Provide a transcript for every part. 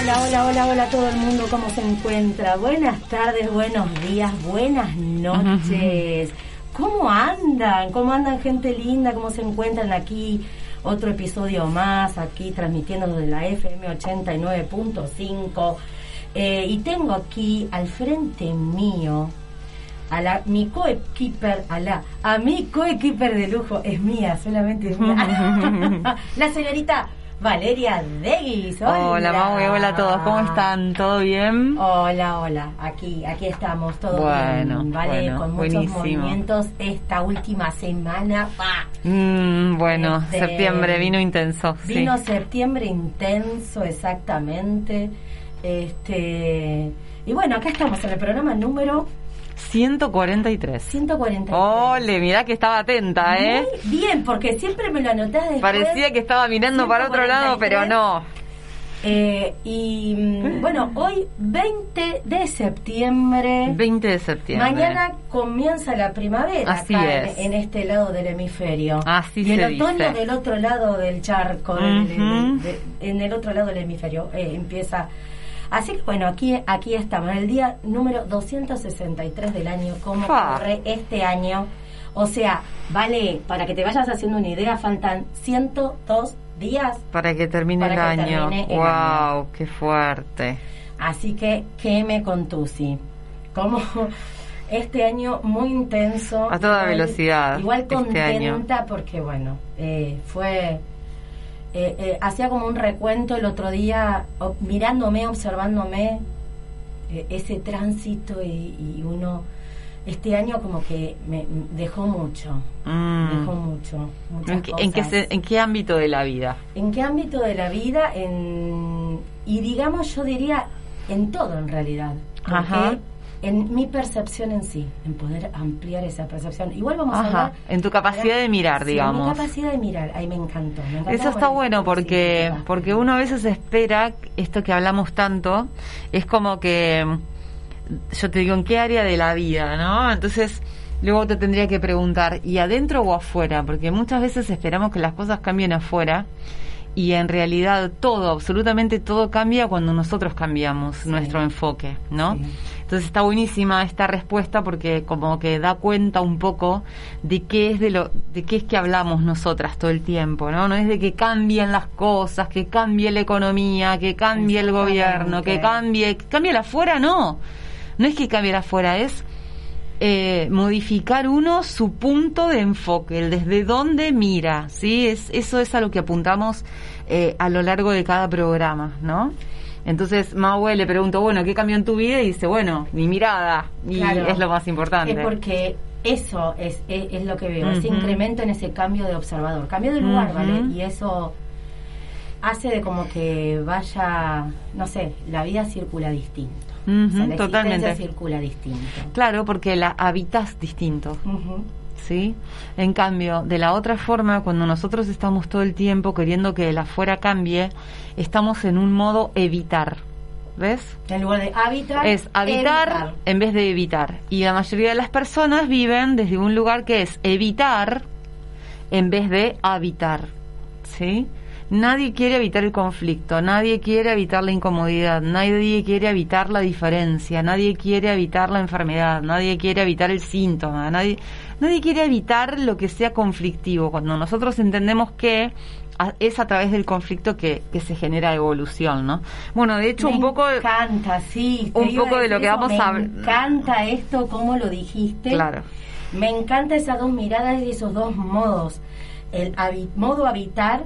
Hola, hola, hola, hola a todo el mundo, ¿cómo se encuentra? Buenas tardes, buenos días, buenas noches. ¿Cómo andan? ¿Cómo andan gente linda? ¿Cómo se encuentran aquí? Otro episodio más, aquí transmitiendo desde la FM 89.5. Eh, y tengo aquí al frente mío a la mi coequiper, a la a mi coequiper de lujo, es mía, solamente es mía. la señorita Valeria Deguis. Hola, hola Mau, hola a todos, ¿cómo están? ¿Todo bien? Hola, hola, aquí, aquí estamos, bueno, bien, ¿vale? Con muchos movimientos esta última semana. Mm, bueno, este, septiembre vino intenso. Vino septiembre intenso, exactamente. Este, y bueno, acá estamos en el programa número 143. 143. Ole, mirá que estaba atenta, ¿eh? bien, porque siempre me lo anotás después. Parecía que estaba mirando para otro lado, pero no. Eh, y mm, bueno, hoy 20 de septiembre. 20 de septiembre. Mañana comienza la primavera Así acá es. En, este lado del hemisferio. Así y el se otoño dice. del otro lado del charco, del- del- de- en el otro lado del hemisferio, eh, empieza. Así que bueno, aquí, aquí estamos, el día número 263 del año. ¿Cómo Fa. corre este año? O sea, vale, para que te vayas haciendo una idea, faltan 102 días Para que termine Para el que año. termine el wow, año. qué fuerte. Así que, ¿qué me contusi? Como este año muy intenso. A toda velocidad, Igual este contenta año. porque, bueno, eh, fue... eh, eh, hacía como un recuento el otro día, mirándome, observándome eh, ese tránsito y, y uno... Este año como que me dejó mucho, Mm. dejó mucho. muchas ¿En, qué, en qué cosas. se- en qué ámbito de la vida? ¿En qué ámbito de la vida? En, y digamos, yo diría en todo en realidad. Porque Ajá. En mi percepción en sí, en poder ampliar esa percepción. Igual vamos a Ajá, hablar. en tu capacidad de mirar, Sí, digamos. Mi capacidad de mirar, ahí me encantó. me encantó Eso está bueno porque sí, porque uno a veces espera esto que hablamos tanto es como que yo te digo en qué área de la vida, ¿no? Entonces luego te tendría que preguntar y adentro o afuera, porque muchas veces esperamos que las cosas cambien afuera y en realidad todo, absolutamente todo cambia cuando nosotros cambiamos Sí. nuestro enfoque, ¿no? Sí. Entonces está buenísima esta respuesta porque como que da cuenta un poco de qué es de lo de qué es que hablamos nosotras todo el tiempo, ¿no? No es de que cambien las cosas, que cambie la economía, que cambie el gobierno, que cambie, que cambie la afuera, no. No es que cambie la afuera, es eh, modificar uno su punto de enfoque, el desde dónde mira, ¿sí? Es, eso es a lo que apuntamos eh, a lo largo de cada programa, ¿no? Entonces, Maue le pregunto, bueno, ¿qué cambió en tu vida? Y dice, bueno, mi mirada, y Claro. es lo más importante. Es porque eso es, es, es lo que veo, ese incremento en ese cambio de observador. Cambio de lugar. ¿vale? Y eso hace de como que vaya, no sé, la vida circula distinto. Ujú, O sea, la totalmente. circula distinto. Claro, porque la habitas distinto. ¿sí? En cambio, de la otra forma, cuando nosotros estamos todo el tiempo queriendo que el afuera cambie, estamos en un modo evitar. ¿Ves? En lugar de habitar, Es habitar evitar. en vez de evitar. Y la mayoría de las personas viven desde un lugar que es evitar en vez de habitar. ¿Sí? Nadie quiere evitar el conflicto, nadie quiere evitar la incomodidad, nadie quiere evitar la diferencia, nadie quiere evitar la enfermedad, nadie quiere evitar el síntoma, nadie, nadie quiere evitar lo que sea conflictivo. Cuando nosotros entendemos que es a través del conflicto que, que se genera evolución, ¿no? Bueno, de hecho, me un poco... encanta, sí. un poco de lo que eso, vamos me a habl- encanta esto, como lo dijiste. Claro. Me encanta esas dos miradas y esos dos modos. El habi- modo habitar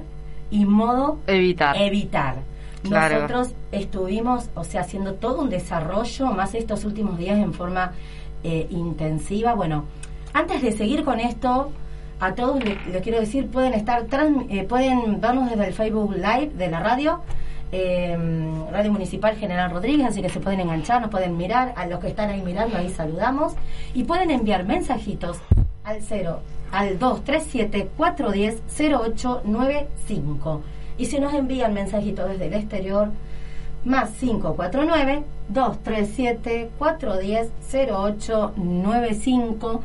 y modo Evitar. evitar. Claro. Nosotros estuvimos, o sea, haciendo todo un desarrollo, más estos últimos días en forma eh, intensiva. Bueno, antes de seguir con esto, a todos les, les quiero decir, pueden estar, trans- eh, pueden vernos desde el Facebook Live de la radio, eh, Radio Municipal General Rodríguez, así que se pueden enganchar, nos pueden mirar, a los que están ahí mirando, ahí saludamos, y pueden enviar mensajitos al 0, al 237-410-0895. Y si nos envían mensajitos desde el exterior, más 549-237-410-0895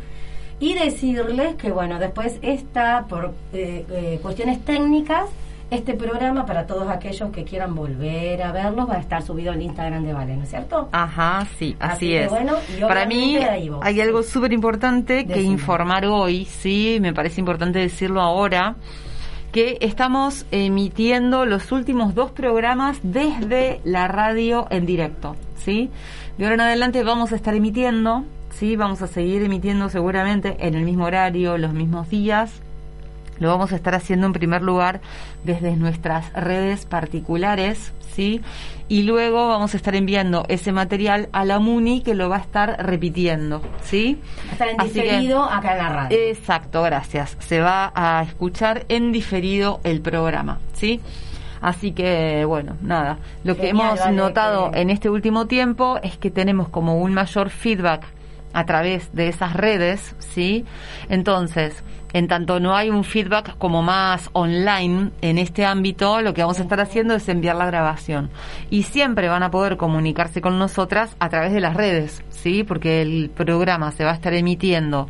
y decirles que, bueno, después está por eh, eh, cuestiones técnicas, Este programa, para todos aquellos que quieran volver a verlos, va a estar subido al Instagram de Vale, ¿no es cierto? Ajá, sí, así, Así que es. bueno, Para mí hay algo súper importante que informar hoy, sí, me parece importante decirlo ahora, que estamos emitiendo los últimos dos programas desde la radio en directo, ¿sí? De ahora en adelante vamos a estar emitiendo, ¿sí? Vamos a seguir emitiendo seguramente en el mismo horario, los mismos días, lo vamos a estar haciendo en primer lugar desde nuestras redes particulares, ¿sí? Y luego vamos a estar enviando ese material a la MUNI que lo va a estar repitiendo, ¿sí? Estar en Así que- diferido acá en la radio. Exacto, gracias. Se va a escuchar en diferido el programa, ¿sí? Así que, bueno, nada. Lo que hemos vale, notado que- en este último tiempo es que tenemos como un mayor feedback a través de esas redes, ¿sí? Entonces, en tanto no hay un feedback como más online en este ámbito, lo que vamos a estar haciendo es enviar la grabación. Y siempre van a poder comunicarse con nosotras a través de las redes, ¿sí? Porque el programa se va a estar emitiendo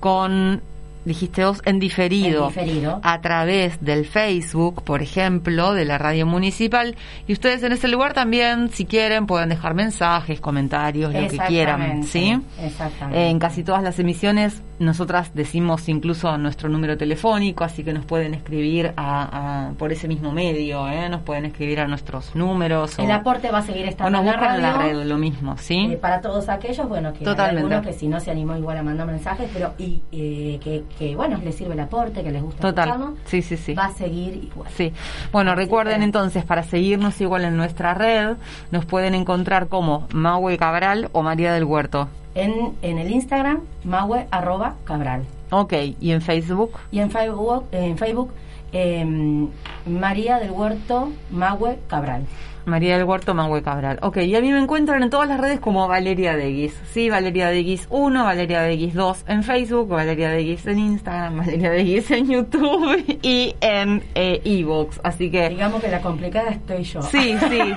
con, dijiste vos, en diferido, En diferido. a través del Facebook, por ejemplo, de la radio municipal. Y ustedes en ese lugar también, si quieren, pueden dejar mensajes, comentarios, lo que quieran, ¿sí? Exactamente. En casi todas las emisiones nosotras decimos incluso nuestro número telefónico, así que nos pueden escribir a, a- por ese mismo medio, ¿eh? nos pueden escribir a nuestros números. o- el aporte va a seguir o estando nos en la buscan en la radio. red, lo mismo, ¿sí? Eh, para todos aquellos, bueno, que hay algunos que si no se animó igual a mandar mensajes, pero y eh, que, que, bueno, les sirve el aporte, que les gusta Total. Sí, sí, sí. va a seguir igual. Sí. Bueno, Así recuerden que- entonces, para seguirnos igual en nuestra red, nos pueden encontrar como Mahue Cabral o María del Huerto. En, en el Instagram, Mahue arroba Cabral. Ok, y en Facebook. Y en Facebook, en Facebook em, María del Huerto Mahue Cabral. María del Huerto, Mahue Cabral. Ok, y a mí me encuentran en todas las redes como Valeria Deguis. Sí, Valeria Deguis 1, Valeria Deguis 2 en Facebook, Valeria Deguis en Instagram, Valeria Deguis en YouTube y en eh, Evox. Así que Digamos que la complicada estoy yo. Sí, sí.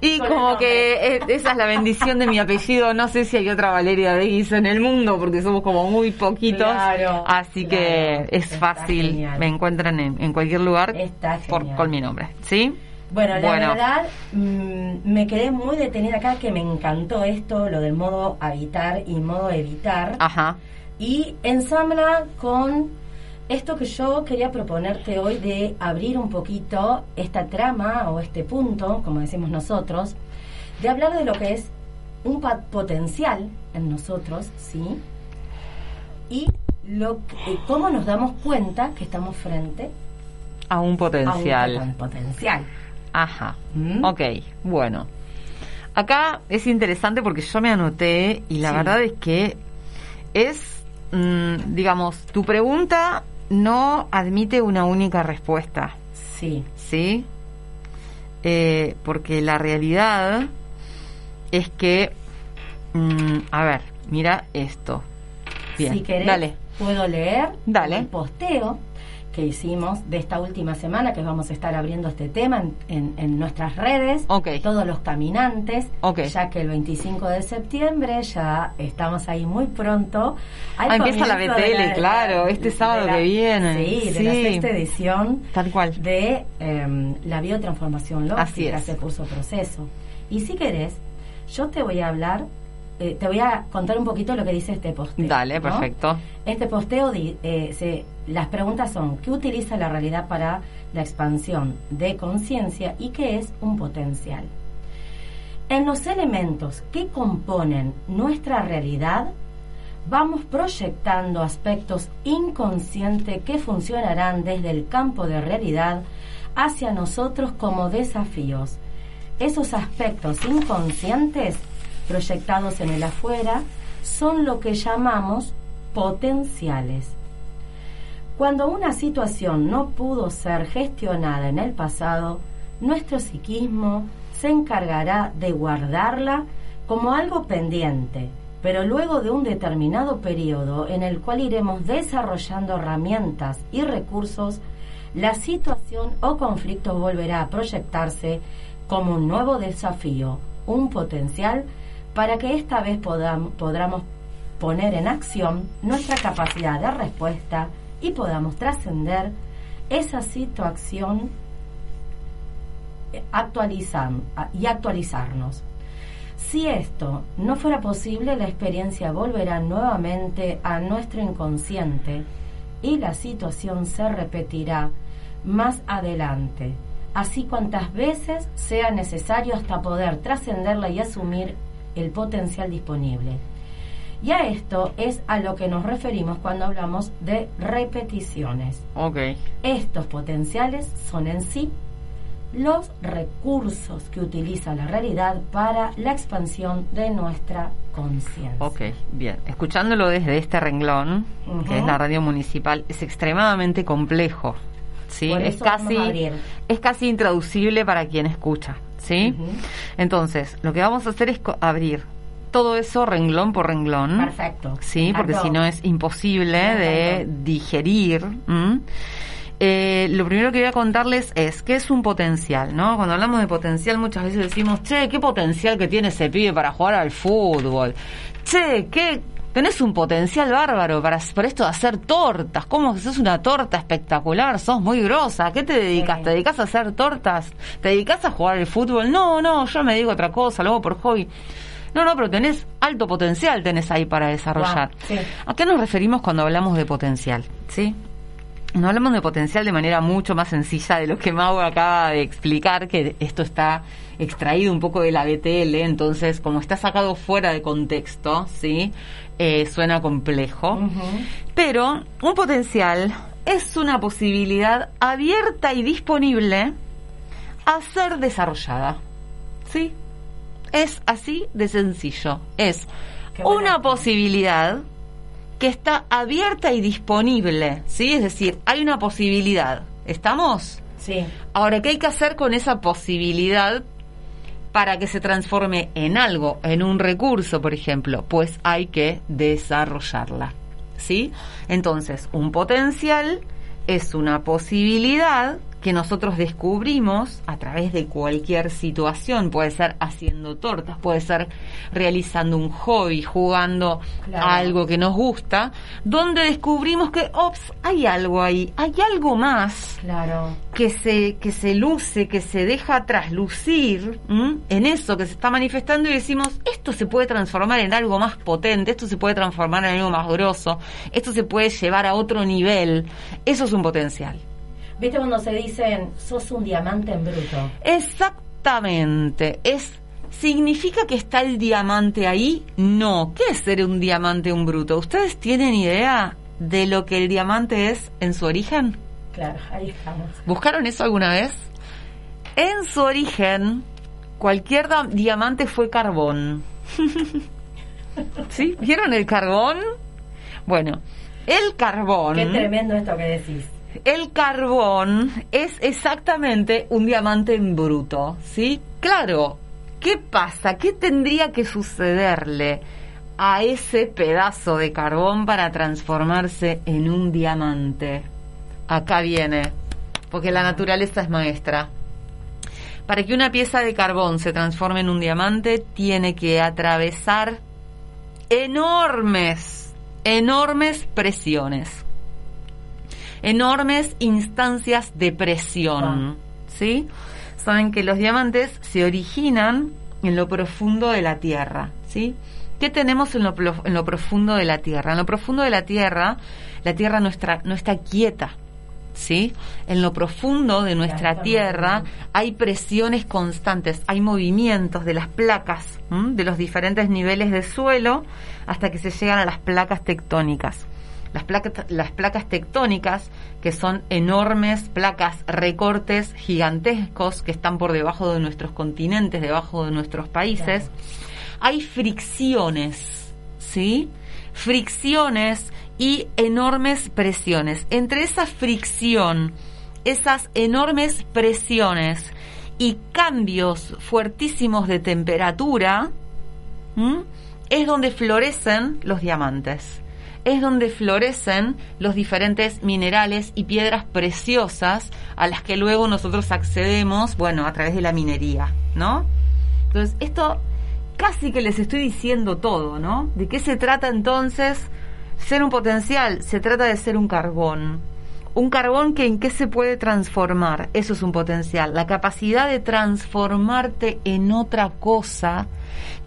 Y como que eh, esa es la bendición de mi apellido. No sé si hay otra Valeria Deguis en el mundo porque somos como muy poquitos. Claro, así claro. que es fácil. genial. Me encuentran en, en cualquier lugar Está por, con mi nombre. ¿Sí? Bueno, la Bueno. verdad, mm, me quedé muy detenida acá, que me encantó esto, lo del modo habitar y modo evitar. Ajá. Y ensambla con esto que yo quería proponerte hoy de abrir un poquito esta trama o este punto, como decimos nosotros, de hablar de lo que es un potencial en nosotros, ¿sí? Y lo que- eh, cómo nos damos cuenta que estamos frente A un a un potencial. poten- potencial. Ajá. ¿Mm? Ok, bueno. Acá es interesante porque yo me anoté y la Sí. verdad es que es, mm, digamos, tu pregunta no admite una única respuesta. Sí, ¿sí? Eh, porque la realidad es que, mm, a ver, mira esto. Bien, si querés, dale. puedo leer Dale. el posteo que hicimos de esta última semana, que vamos a estar abriendo este tema en, en- en nuestras redes, Ok. todos los caminantes, Ok. ya que el 25 de septiembre ya estamos ahí muy pronto. Ah, empieza la BTL, claro, este sábado que viene. Sí, de la sexta edición Tal cual. de em, la biotransformación Así lógica, es. ese curso proceso. Y si querés, yo te voy a hablar, eh, te voy a contar un poquito lo que dice este posteo. Dale, ¿no? perfecto. Este posteo, eh, se- las preguntas son, ¿qué utiliza la realidad para la expansión de conciencia y qué es un potencial? En los elementos que componen nuestra realidad, vamos proyectando aspectos inconscientes que funcionarán desde el campo de realidad hacia nosotros como desafíos. Esos aspectos inconscientes proyectados en el afuera son lo que llamamos potenciales. Cuando una situación no pudo ser gestionada en el pasado, nuestro psiquismo se encargará de guardarla como algo pendiente, pero luego de un determinado periodo en el cual iremos desarrollando herramientas y recursos, la situación o conflicto volverá a proyectarse como un nuevo desafío, un potencial, para que esta vez podam- podamos poner en acción nuestra capacidad de respuesta y podamos trascender esa situación eh, y actualizarnos. Si esto no fuera posible, la experiencia volverá nuevamente a nuestro inconsciente y la situación se repetirá más adelante, así cuantas veces sea necesario hasta poder trascenderla y asumir el potencial disponible. Y a esto es a lo que nos referimos cuando hablamos de repeticiones. Okay. Estos potenciales son en sí los recursos que utiliza la realidad para la expansión de nuestra conciencia. Ok, bien. Escuchándolo desde este renglón, que es la radio municipal, es extremadamente complejo. ¿sí? es, casi, es casi intraducible para quien escucha. ¿Sí? Entonces, lo que vamos a hacer es abrir todo eso renglón por renglón. Perfecto. Sí, porque si no es imposible de digerir. Eh, lo primero que voy a contarles es qué es un potencial, ¿no? Cuando hablamos de potencial muchas veces decimos, che, qué potencial que tiene ese pibe para jugar al fútbol. Che, qué tenés un potencial bárbaro para, para esto de hacer tortas. ¿Cómo sos una torta espectacular? Sos muy grosa. ¿A qué te dedicas? ¿Te dedicas a hacer tortas? ¿Te dedicas a jugar al fútbol? No, no, yo me digo otra cosa, luego por hobby. No, no, pero tenés alto potencial, tenés ahí para desarrollar. ¿A qué nos referimos cuando hablamos de potencial? ¿Sí? no hablamos de potencial de manera mucho más sencilla de lo que Mau acaba de explicar, que esto está extraído un poco de la BTL, entonces como está sacado fuera de contexto, ¿sí? Eh, suena complejo. Pero un potencial es una posibilidad abierta y disponible a ser desarrollada. ¿Sí? Es así de sencillo. Es una posibilidad que está abierta y disponible, ¿sí? Es decir, hay una posibilidad. ¿Estamos? Sí. Ahora, ¿qué hay que hacer con esa posibilidad para que se transforme en algo, en un recurso, por ejemplo? Pues hay que desarrollarla, ¿sí? Entonces, un potencial es una posibilidad que nosotros descubrimos a través de cualquier situación, puede ser haciendo tortas, puede ser realizando un hobby, jugando a algo que nos gusta, donde descubrimos que, ops, hay algo ahí, hay algo más claro. que, se, que se luce, que se deja traslucir en eso que se está manifestando y decimos, esto se puede transformar en algo más potente, esto se puede transformar en algo más grosso, esto se puede llevar a otro nivel, eso es un potencial. ¿Viste cuando se dicen, sos un diamante en bruto? Exactamente. Es ¿Significa que está el diamante ahí? No. ¿Qué es ser un diamante en bruto? ¿Ustedes tienen idea de lo que el diamante es en su origen? Claro, ahí estamos. ¿Buscaron eso alguna vez? En su origen, cualquier diamante fue carbón. ¿Sí? ¿Vieron el carbón? Bueno, el carbón... Qué tremendo esto que decís el carbón es exactamente un diamante en bruto, ¿sí? Claro, ¿qué pasa? ¿Qué tendría que sucederle a ese pedazo de carbón para transformarse en un diamante? Acá viene, porque la naturaleza es maestra. Para que una pieza de carbón se transforme en un diamante, tiene que atravesar enormes, enormes presiones enormes instancias de presión. ¿Sí? Saben que los diamantes se originan en lo profundo de la Tierra. ¿Sí? ¿Qué tenemos en lo, en lo profundo de la Tierra? En lo profundo de la Tierra, la Tierra no está, no está quieta. ¿Sí? En lo profundo de nuestra Tierra hay presiones constantes, hay movimientos de las placas, de los diferentes niveles de suelo hasta que se llegan a las placas tectónicas. Las placas, las placas tectónicas, que son enormes placas, recortes gigantescos que están por debajo de nuestros continentes, debajo de nuestros países, hay fricciones, ¿sí? Fricciones y enormes presiones. Entre esa fricción, esas enormes presiones y cambios fuertísimos de temperatura, es donde florecen los diamantes es donde florecen los diferentes minerales y piedras preciosas a las que luego nosotros accedemos, bueno, a través de la minería, ¿no? Entonces, esto casi que les estoy diciendo todo, ¿no? ¿De qué se trata entonces ser un potencial? Se trata de ser un carbón. Un carbón que en qué se puede transformar, eso es un potencial, la capacidad de transformarte en otra cosa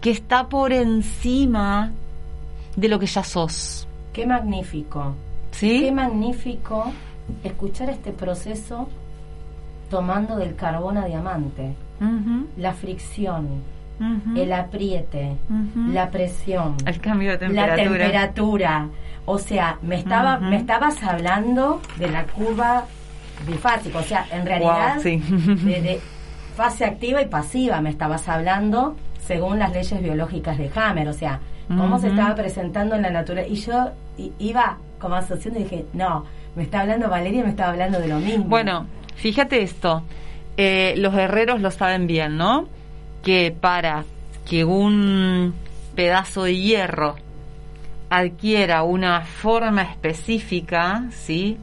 que está por encima de lo que ya sos. Qué magnífico. ¿Sí? Qué magnífico escuchar este proceso tomando del carbón a diamante. La fricción, el apriete, la presión, El cambio de la temperatura. temperatura. O sea, me estaba, me estabas hablando de la curva bifásica. O sea, en realidad, Wow, sí. de, de fase activa y pasiva me estabas hablando según las leyes biológicas de Hammer. O sea, cómo se estaba presentando en la naturaleza. Y yo iba como asociando y dije, no, me está hablando Valeria me estaba hablando de lo mismo. Bueno, fíjate esto. Eh, los herreros lo saben bien, ¿no? Que para que un pedazo de hierro adquiera una forma específica, ¿sí?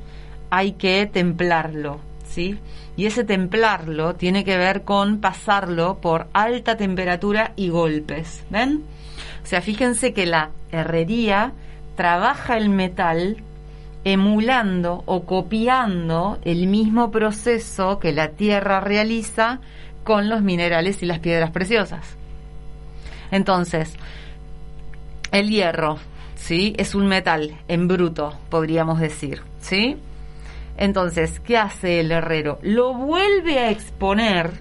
Hay que templarlo, ¿sí? Y ese templarlo tiene que ver con pasarlo por alta temperatura y golpes, ¿ven? O sea, fíjense que la herrería trabaja el metal emulando o copiando el mismo proceso que la tierra realiza con los minerales y las piedras preciosas. Entonces, el hierro, ¿sí? Es un metal en bruto, podríamos decir, ¿sí? Entonces, ¿qué hace el herrero? Lo vuelve a exponer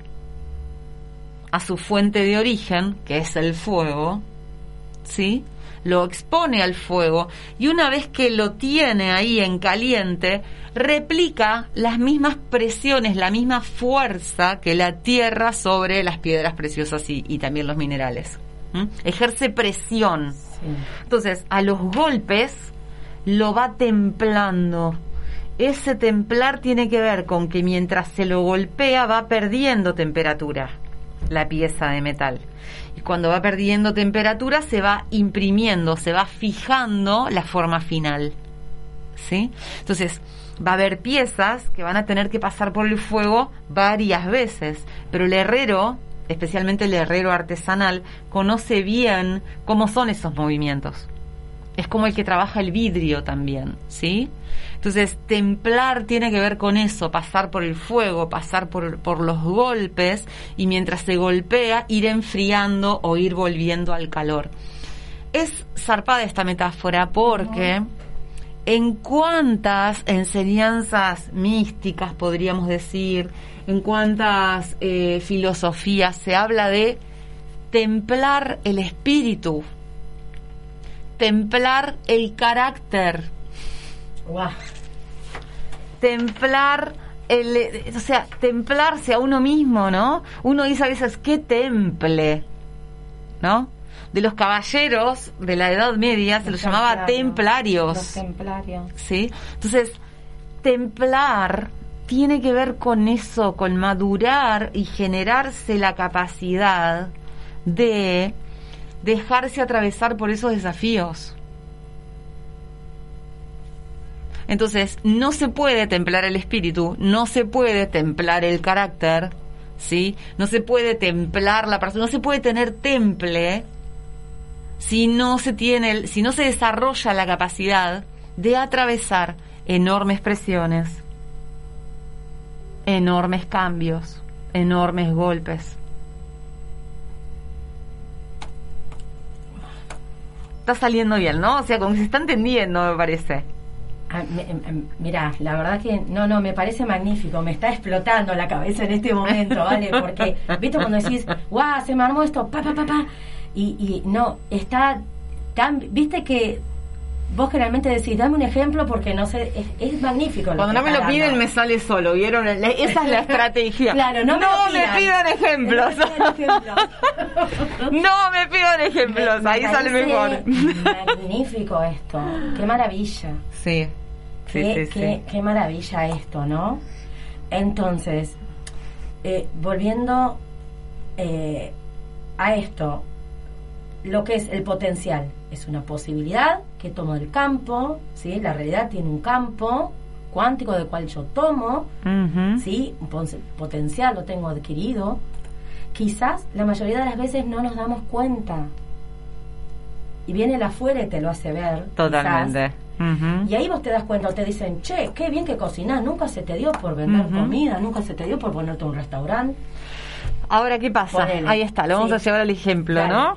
a su fuente de origen, que es el fuego, ¿sí? Lo expone al fuego y una vez que lo tiene ahí en caliente, replica las mismas presiones, la misma fuerza que la tierra sobre las piedras preciosas y, y también los minerales. Ejerce presión. Sí. Entonces, a los golpes lo va templando. Ese templar tiene que ver con que mientras se lo golpea va perdiendo temperatura la pieza de metal. Cuando va perdiendo temperatura se va imprimiendo, se va fijando la forma final. ¿Sí? Entonces, va a haber piezas que van a tener que pasar por el fuego varias veces, pero el herrero, especialmente el herrero artesanal, conoce bien cómo son esos movimientos. Es como el que trabaja el vidrio también, ¿sí? Entonces, templar tiene que ver con eso, pasar por el fuego, pasar por, por los golpes y mientras se golpea ir enfriando o ir volviendo al calor. Es zarpada esta metáfora porque en cuántas enseñanzas místicas podríamos decir, en cuántas eh, filosofías se habla de templar el espíritu, templar el carácter, Guau. templar el, o sea, templarse a uno mismo, ¿no? Uno dice a veces, ¿qué temple? ¿No? De los caballeros de la Edad Media se los llamaba templarios. Los templarios. ¿sí? Entonces, templar tiene que ver con eso, con madurar y generarse la capacidad de dejarse atravesar por esos desafíos. Entonces, no se puede templar el espíritu, no se puede templar el carácter, ¿sí? No se puede templar la persona, no se puede tener temple si no se tiene, si no se desarrolla la capacidad de atravesar enormes presiones, enormes cambios, enormes golpes. Está saliendo bien, ¿no? O sea, como que se está entendiendo, me parece. Ah, me- em- Mira, la verdad que no, no, me parece magnífico, me está explotando la cabeza en este momento, ¿vale? Porque, ¿viste cuando decís, guau, se me armó esto, pa, pa, pa, pa? Y, y no, está tan, ¿viste que vos generalmente decís, dame un ejemplo porque no sé, es, es magnífico. lo Cuando que no me lo piden dando. me sale solo, ¿vieron? Esa es la estrategia. Claro, no me me pidan. ejemplos. No me pidan ejemplos. no me pidan ejemplos, Me- me ahí sale mejor. Magnífico esto, qué maravilla. Sí, sí, qué, sí, qué- sí. qué maravilla esto, ¿no? Entonces, eh, volviendo eh, a esto, lo que es el potencial es una posibilidad que tomo del campo, ¿sí? La realidad tiene un campo cuántico del cual yo tomo. ¿sí? Un potencial lo tengo adquirido. Quizás la mayoría de las veces no nos damos cuenta. Y viene el afuera y te lo hace ver. Totalmente. quizás. Y ahí vos te das cuenta, te dicen, che, qué bien que cocinás, nunca se te dio por vender comida, nunca se te dio por ponerte un restaurante. Ahora, ¿qué pasa? Ponele. Ahí está, lo vamos Sí. a llevar al ejemplo. ¿no?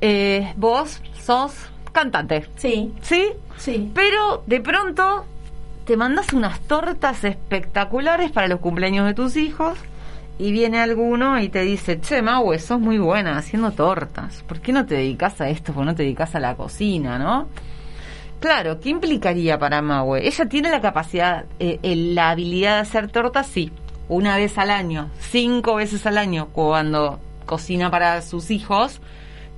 Eh, vos sos cantante, Sí, ¿sí? sí. Pero de pronto te mandas unas tortas espectaculares para los cumpleaños de tus hijos y viene alguno y te dice, che, Maue, sos muy buena haciendo tortas. ¿Por qué no te dedicas a esto? ¿Por qué no te dedicas a la cocina, no? Claro, ¿qué implicaría para Maue? Ella tiene la capacidad, eh, eh, la habilidad de hacer tortas, sí, una vez al año, cinco veces al año, cuando cocina para sus hijos,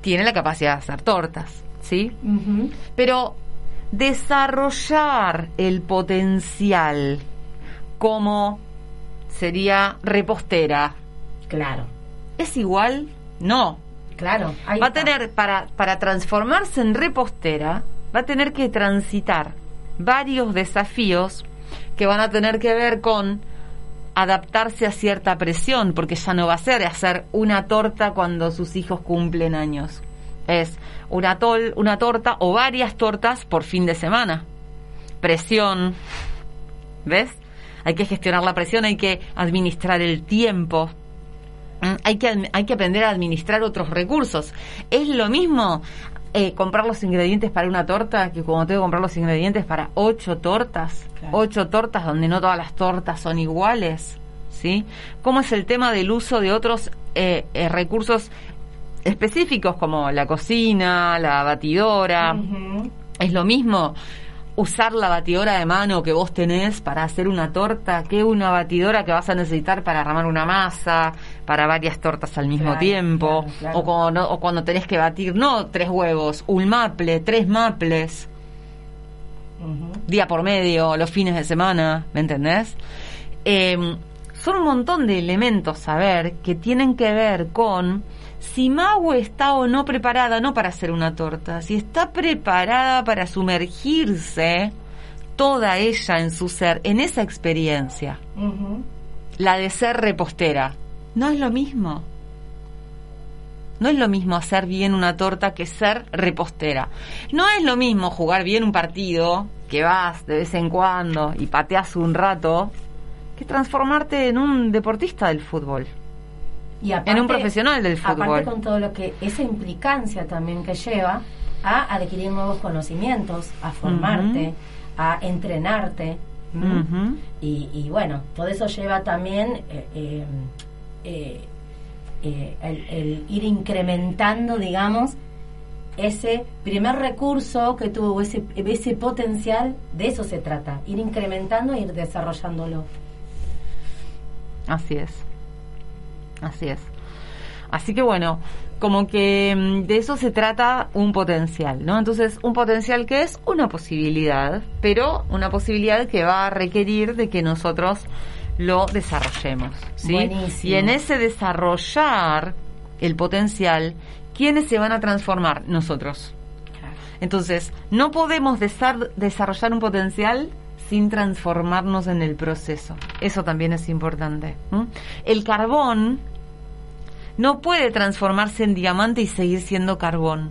tiene la capacidad de hacer tortas, ¿sí? Pero desarrollar el potencial como sería repostera, Claro, ¿es igual? No. claro. ahí Va a tener, para, para transformarse en repostera, va a tener que transitar varios desafíos que van a tener que ver con adaptarse a cierta presión, porque ya no va a ser hacer una torta cuando sus hijos cumplen años. Es una, tol, una torta o varias tortas por fin de semana. Presión. ¿Ves? Hay que gestionar la presión, hay que administrar el tiempo. Mm, Hay que, hay que aprender a administrar otros recursos. Es lo mismo eh, comprar los ingredientes para una torta que cuando tengo que comprar los ingredientes para ocho tortas. Claro. Ocho tortas donde no todas las tortas son iguales. ¿Sí? ¿Cómo es el tema del uso de otros eh, eh, recursos específicos como la cocina, la batidora? Es lo mismo usar la batidora de mano que vos tenés para hacer una torta que una batidora que vas a necesitar para armar una masa, para varias tortas al mismo Claro, tiempo, claro, claro. O, cuando, o cuando tenés que batir, no tres huevos, un maple, tres maples, día por medio, los fines de semana, ¿me entendés? Eh, son un montón de elementos a ver que tienen que ver con si Mau está o no preparada, no para hacer una torta, si está preparada para sumergirse toda ella en su ser, en esa experiencia, la de ser repostera. No es lo mismo. No es lo mismo hacer bien una torta que ser repostera. No es lo mismo jugar bien un partido, que vas de vez en cuando y pateas un rato, que transformarte en un deportista del fútbol. Y En un profesional del fútbol. Aparte con todo lo que, esa implicancia también que lleva a adquirir nuevos conocimientos, a formarte, a entrenarte. y, y bueno, todo eso lleva también eh, eh, eh, eh, el, el ir incrementando, digamos, ese primer recurso que tuvo, ese, ese potencial, de eso se trata, ir incrementando e ir desarrollándolo. Así es. Así es. Así que bueno, como que mm, de eso se trata un potencial, ¿no? Entonces, un potencial que es una posibilidad, pero una posibilidad que va a requerir de que nosotros lo desarrollemos, ¿sí? Buenísimo. Y en ese desarrollar el potencial, ¿quiénes se van a transformar? Nosotros. Entonces, no podemos desar- desarrollar un potencial sin transformarnos en el proceso. Eso también es importante. El carbón no puede transformarse en diamante y seguir siendo carbón.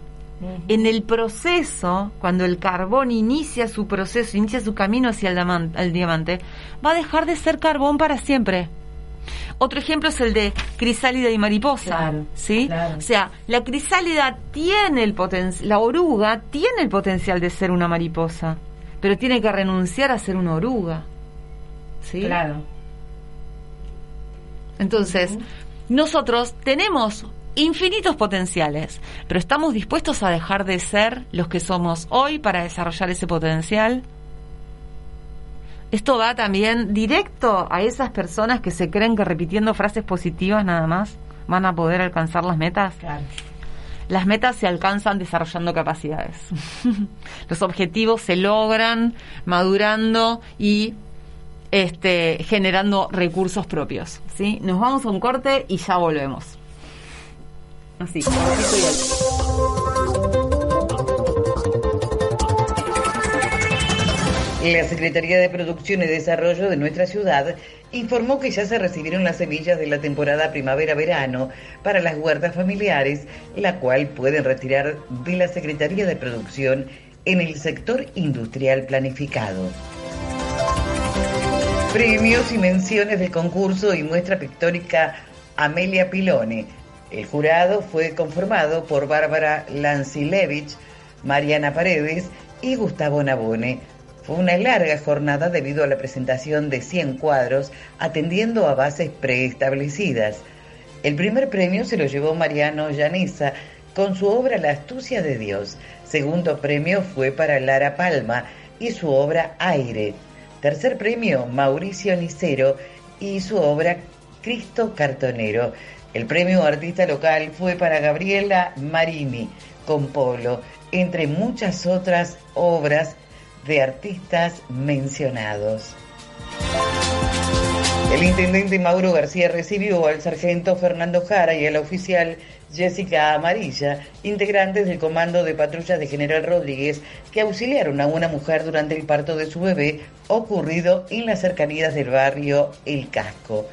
En el proceso, cuando el carbón inicia su proceso, inicia su camino hacia el, diamante, va a dejar de ser carbón para siempre. Otro ejemplo es el de crisálida y mariposa. Claro, ¿sí? claro. O sea, la crisálida tiene el potencial, la oruga tiene el potencial de ser una mariposa, pero tiene que renunciar a ser una oruga. ¿sí? Claro. Entonces, nosotros tenemos infinitos potenciales, pero estamos dispuestos a dejar de ser los que somos hoy para desarrollar ese potencial. Esto va también directo a esas personas que se creen que repitiendo frases positivas nada más van a poder alcanzar las metas. Claro. Las metas se alcanzan desarrollando capacidades. Los objetivos se logran madurando y este, generando recursos propios. ¿sí? Nos vamos a un corte y ya volvemos. Así, La Secretaría de Producción y Desarrollo de nuestra ciudad informó que ya se recibieron las semillas de la temporada primavera-verano para las huertas familiares, la cual pueden retirar de la Secretaría de Producción en el sector industrial planificado. Premios y menciones del concurso y muestra pictórica Amelia Pilone. El jurado fue conformado por Bárbara Lancilevich, Mariana Paredes y Gustavo Nabone. Fue una larga jornada debido a la presentación de 100 cuadros atendiendo a bases preestablecidas. El primer premio se lo llevó Mariano Llanesa con su obra La astucia de Dios. Segundo premio fue para Lara Palma y su obra Aire. Tercer premio Mauricio Nicero y su obra Cristo Cartonero. El premio artista local fue para Gabriela Marini con Polo, entre muchas otras obras de artistas mencionados. El intendente Mauro García recibió al sargento Fernando Jara y al oficial Jessica Amarilla, integrantes del comando de patrullas de General Rodríguez, que auxiliaron a una mujer durante el parto de su bebé ocurrido en las cercanías del barrio El Casco.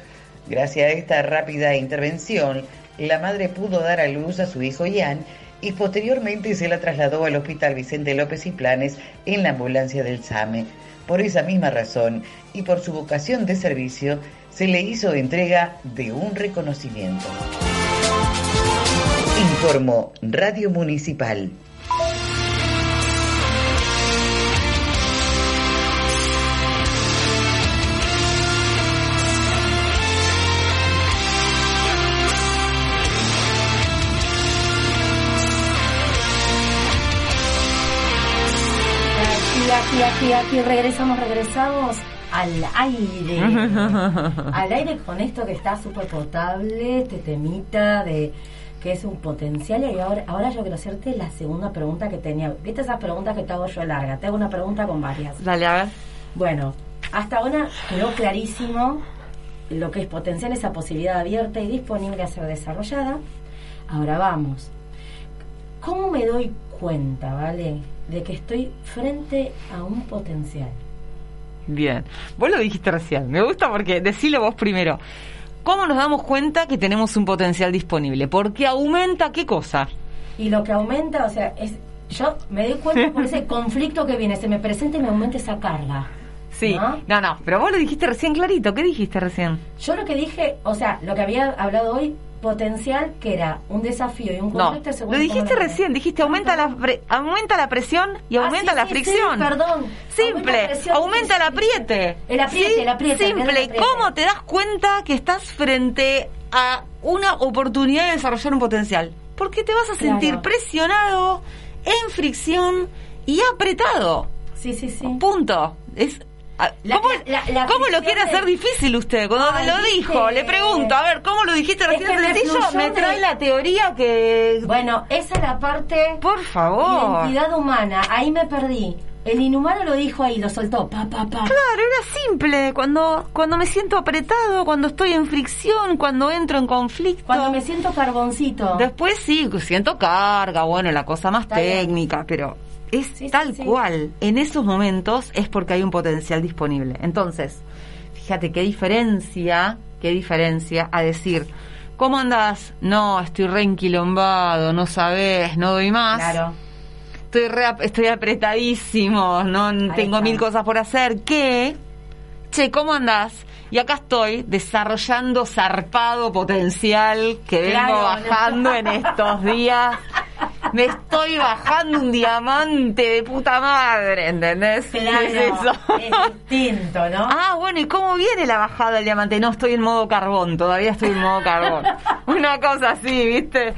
Gracias a esta rápida intervención, la madre pudo dar a luz a su hijo Ian y posteriormente se la trasladó al Hospital Vicente López y Planes en la ambulancia del SAME. Por esa misma razón y por su vocación de servicio, se le hizo entrega de un reconocimiento. Informó Radio Municipal. Aquí, aquí, aquí, regresamos, regresamos al aire. al aire con esto que está súper potable, este temita de que es un potencial. Y ahora, ahora yo quiero hacerte la segunda pregunta que tenía. ¿Viste esas preguntas que te hago yo larga? Te hago una pregunta con varias. Dale, a ver. Bueno, hasta ahora quedó clarísimo lo que es potencial, esa posibilidad abierta y disponible a ser desarrollada. Ahora vamos. ¿Cómo me doy cuenta, vale? De que estoy frente a un potencial. Bien, vos lo dijiste recién, me gusta porque decilo vos primero. ¿Cómo nos damos cuenta que tenemos un potencial disponible? Porque aumenta qué cosa? Y lo que aumenta, o sea, es yo me doy cuenta por ese conflicto que viene, se me presenta y me aumenta esa carga. Sí, no, no, pero vos lo dijiste recién clarito, ¿qué dijiste recién? Yo lo que dije, o sea, lo que había hablado hoy potencial que era un desafío y un conflicto no, lo dijiste recién dijiste aumenta la aumenta la presión y ah, aumenta la fricción. perdón. Simple aumenta, el apriete. el apriete el apriete simple. Cómo te das cuenta que estás frente a una oportunidad de desarrollar un potencial porque te vas a sentir presionado en fricción y apretado. Sí sí sí. Punto. Es Ah, ¿Cómo, lo quiere hacer difícil usted? Cuando lo dijo, le pregunto, a ver, ¿cómo lo dijiste recién sencillo? Me trae la teoría que... Bueno, esa es la parte... Por favor. Identidad humana, ahí me perdí. El inhumano lo dijo ahí, lo soltó, pa, pa, pa. Claro, era simple. Cuando, cuando me siento apretado, cuando estoy en fricción, cuando entro en conflicto. Cuando me siento carboncito. Después sí, siento carga, bueno, la cosa más técnica, pero es tal cual. En esos momentos es porque hay un potencial disponible. Entonces, fíjate qué diferencia, qué diferencia a decir, ¿cómo andas? No, estoy reenquilombado, no sabes, no doy más. Claro. Estoy, estoy apretadísimo, no tengo mil cosas por hacer. ¿Qué? Che, ¿cómo andas? Y acá estoy desarrollando zarpado potencial que vengo bajando en estos días. Me estoy bajando un diamante de puta madre, ¿entendés? Claro, es eso. Es distinto, ¿no? Ah, bueno, ¿y cómo viene la bajada del diamante? No estoy en modo carbón, todavía estoy en modo carbón. Una cosa así, ¿viste?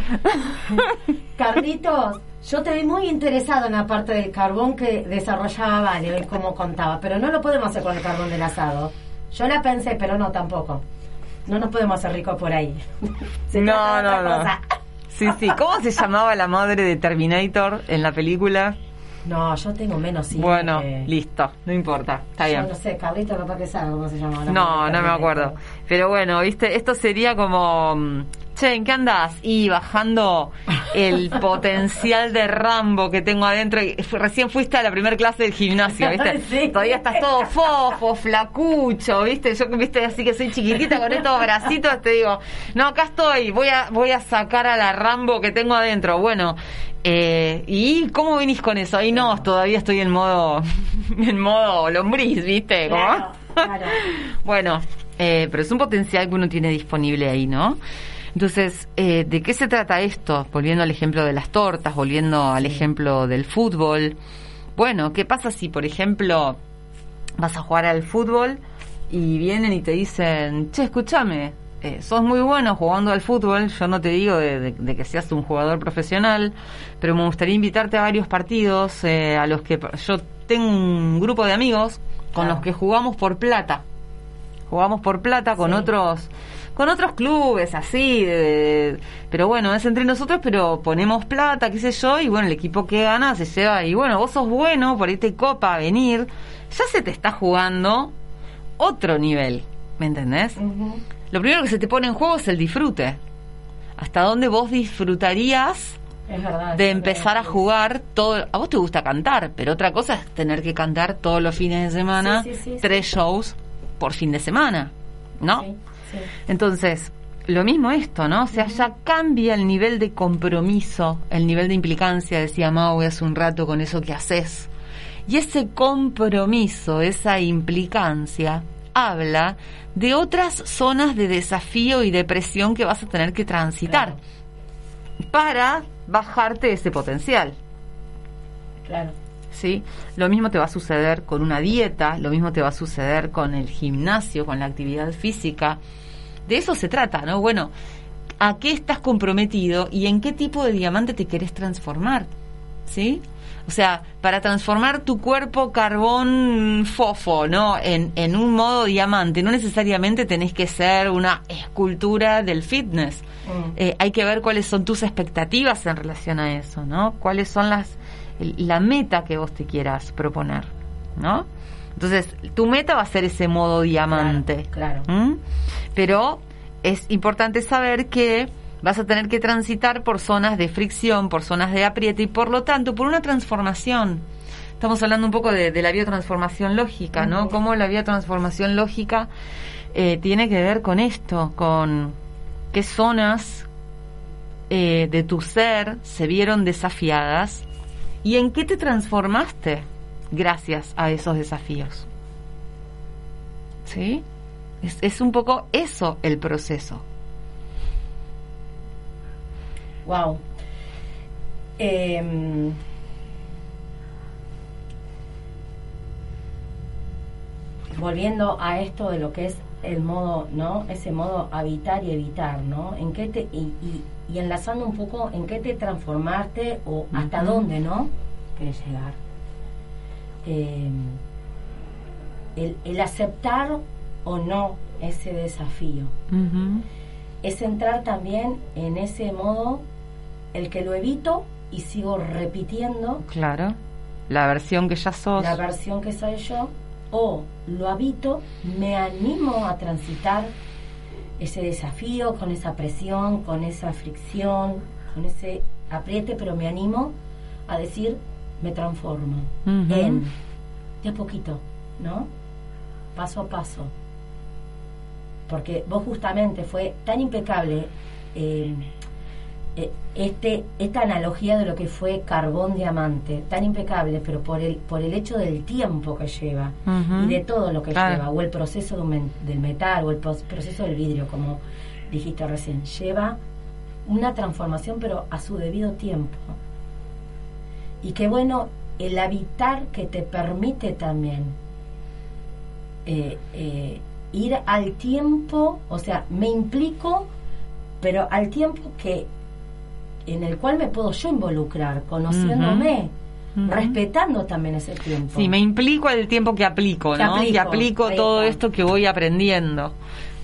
Carlitos, yo te vi muy interesado en la parte del carbón que desarrollaba Vale, como contaba, pero no lo podemos hacer con el carbón del asado. Yo la pensé, pero no tampoco. No nos podemos hacer ricos por ahí. no, no, no. Sí, sí. ¿Cómo se llamaba la madre de Terminator en la película? No, yo tengo menos sí. Bueno, listo, no importa, está bien. no sé, cabrito capaz que sabe cómo se llama. No, no me acuerdo. Pero bueno, viste, esto sería como mm, che, ¿en qué andás? Y bajando el potencial de Rambo que tengo adentro. Y recién fuiste a la primera clase del gimnasio, ¿viste? Sí. Todavía estás todo fofo, flacucho, ¿viste? Yo, ¿viste? Así que soy chiquitita con estos bracitos, te digo, no, acá estoy, voy a, voy a sacar a la Rambo que tengo adentro. Bueno, eh, ¿y cómo venís con eso? Ahí no, todavía estoy en modo, en modo lombriz, ¿viste? Claro, claro. Bueno, eh, pero es un potencial que uno tiene disponible ahí, ¿no? Entonces, eh, ¿de qué se trata esto? Volviendo al ejemplo de las tortas, volviendo al ejemplo del fútbol. Bueno, ¿qué pasa si, por ejemplo, vas a jugar al fútbol y vienen y te dicen, che, escúchame, eh, sos muy bueno jugando al fútbol, yo no te digo de, de- de que seas un jugador profesional, pero me gustaría invitarte a varios partidos eh, a los que yo tengo un grupo de amigos con Claro. los que jugamos por plata. Jugamos por plata con Sí. otros con otros clubes así, de- pero bueno, es entre nosotros, pero ponemos plata, qué sé yo, y bueno, el equipo que gana se lleva, y bueno, vos sos bueno, por ahí te copa venir, ya se te está jugando otro nivel, ¿me entendés? Lo primero que se te pone en juego es el disfrute. ¿Hasta dónde vos disfrutarías Es verdad. de empezar a jugar todo? A vos te gusta cantar, pero otra cosa es tener que cantar todos los fines de semana, Sí, sí, sí, sí. tres shows por fin de semana, ¿no? Sí. Entonces, lo mismo esto, ¿no? O sea, ya cambia el nivel de compromiso, el nivel de implicancia, decía Maui hace un rato, con eso que haces. Y ese compromiso, esa implicancia, habla de otras zonas de desafío y de presión que vas a tener que transitar para bajarte ese potencial. Claro. ¿sí? Lo mismo te va a suceder con una dieta, lo mismo te va a suceder con el gimnasio, con la actividad física. De eso se trata, ¿no? Bueno, ¿a qué estás comprometido y en qué tipo de diamante te querés transformar? ¿Sí? O sea, para transformar tu cuerpo carbón fofo, ¿no? En, en un modo diamante, no necesariamente tenés que ser una escultura del fitness. Mm. Eh, hay que ver cuáles son tus expectativas en relación a eso, ¿no? Cuáles son las la meta que vos te quieras proponer, ¿no? Entonces, tu meta va a ser ese modo diamante. Claro. ¿Mm? Pero es importante saber que vas a tener que transitar por zonas de fricción, por zonas de apriete y por lo tanto por una transformación. Estamos hablando un poco de, de la biotransformación lógica, ¿no? Cómo la biotransformación lógica eh, tiene que ver con esto, con qué zonas eh, de tu ser se vieron desafiadas y en qué te transformaste gracias a esos desafíos. ¿Sí? Es, es un poco eso el proceso. Wow. Em, volviendo a esto de lo que es el modo, ¿no? Ese modo habitar y evitar, ¿no? En qué te y, y- y enlazando un poco en qué te transformaste o hasta dónde, ¿no? Querés llegar. El, el aceptar o no ese desafío es entrar también en ese modo el que lo evito y sigo repitiendo Claro. La versión que ya sos. la versión que soy yo o lo habito, me animo a transitar ese desafío con esa presión, con esa fricción, con ese apriete, pero me animo a decir, me transformo en de a poquito, ¿no? Paso a paso. Porque vos justamente fue tan impecable eh, eh, este esta analogía de lo que fue carbón diamante, tan impecable, pero por el por el hecho del tiempo que lleva y de todo lo que lleva, o el proceso de un del metal, o el proceso del vidrio, como dijiste recién, lleva una transformación, pero a su debido tiempo. Y qué bueno el habitar que te permite también eh, eh, ir al tiempo, o sea, me implico, pero al tiempo que en el cual me puedo yo involucrar, conociéndome, respetando también ese tiempo. Sí, me implico el tiempo que aplico, Que ¿no? aplico, que aplico todo esto que voy aprendiendo.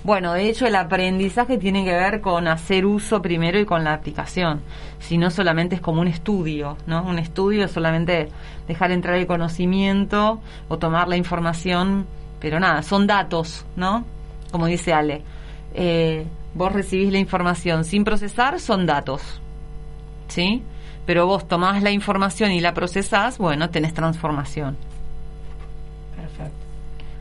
Bueno, de hecho el aprendizaje tiene que ver con hacer uso primero y con la aplicación. Si no solamente es como un estudio, ¿no? Un estudio es solamente dejar entrar el conocimiento o tomar la información, pero nada, son datos, ¿no? Como dice Ale. Eh, vos recibís la información sin procesar, son datos. ¿Sí? Pero vos tomás la información y la procesás, bueno, tenés transformación.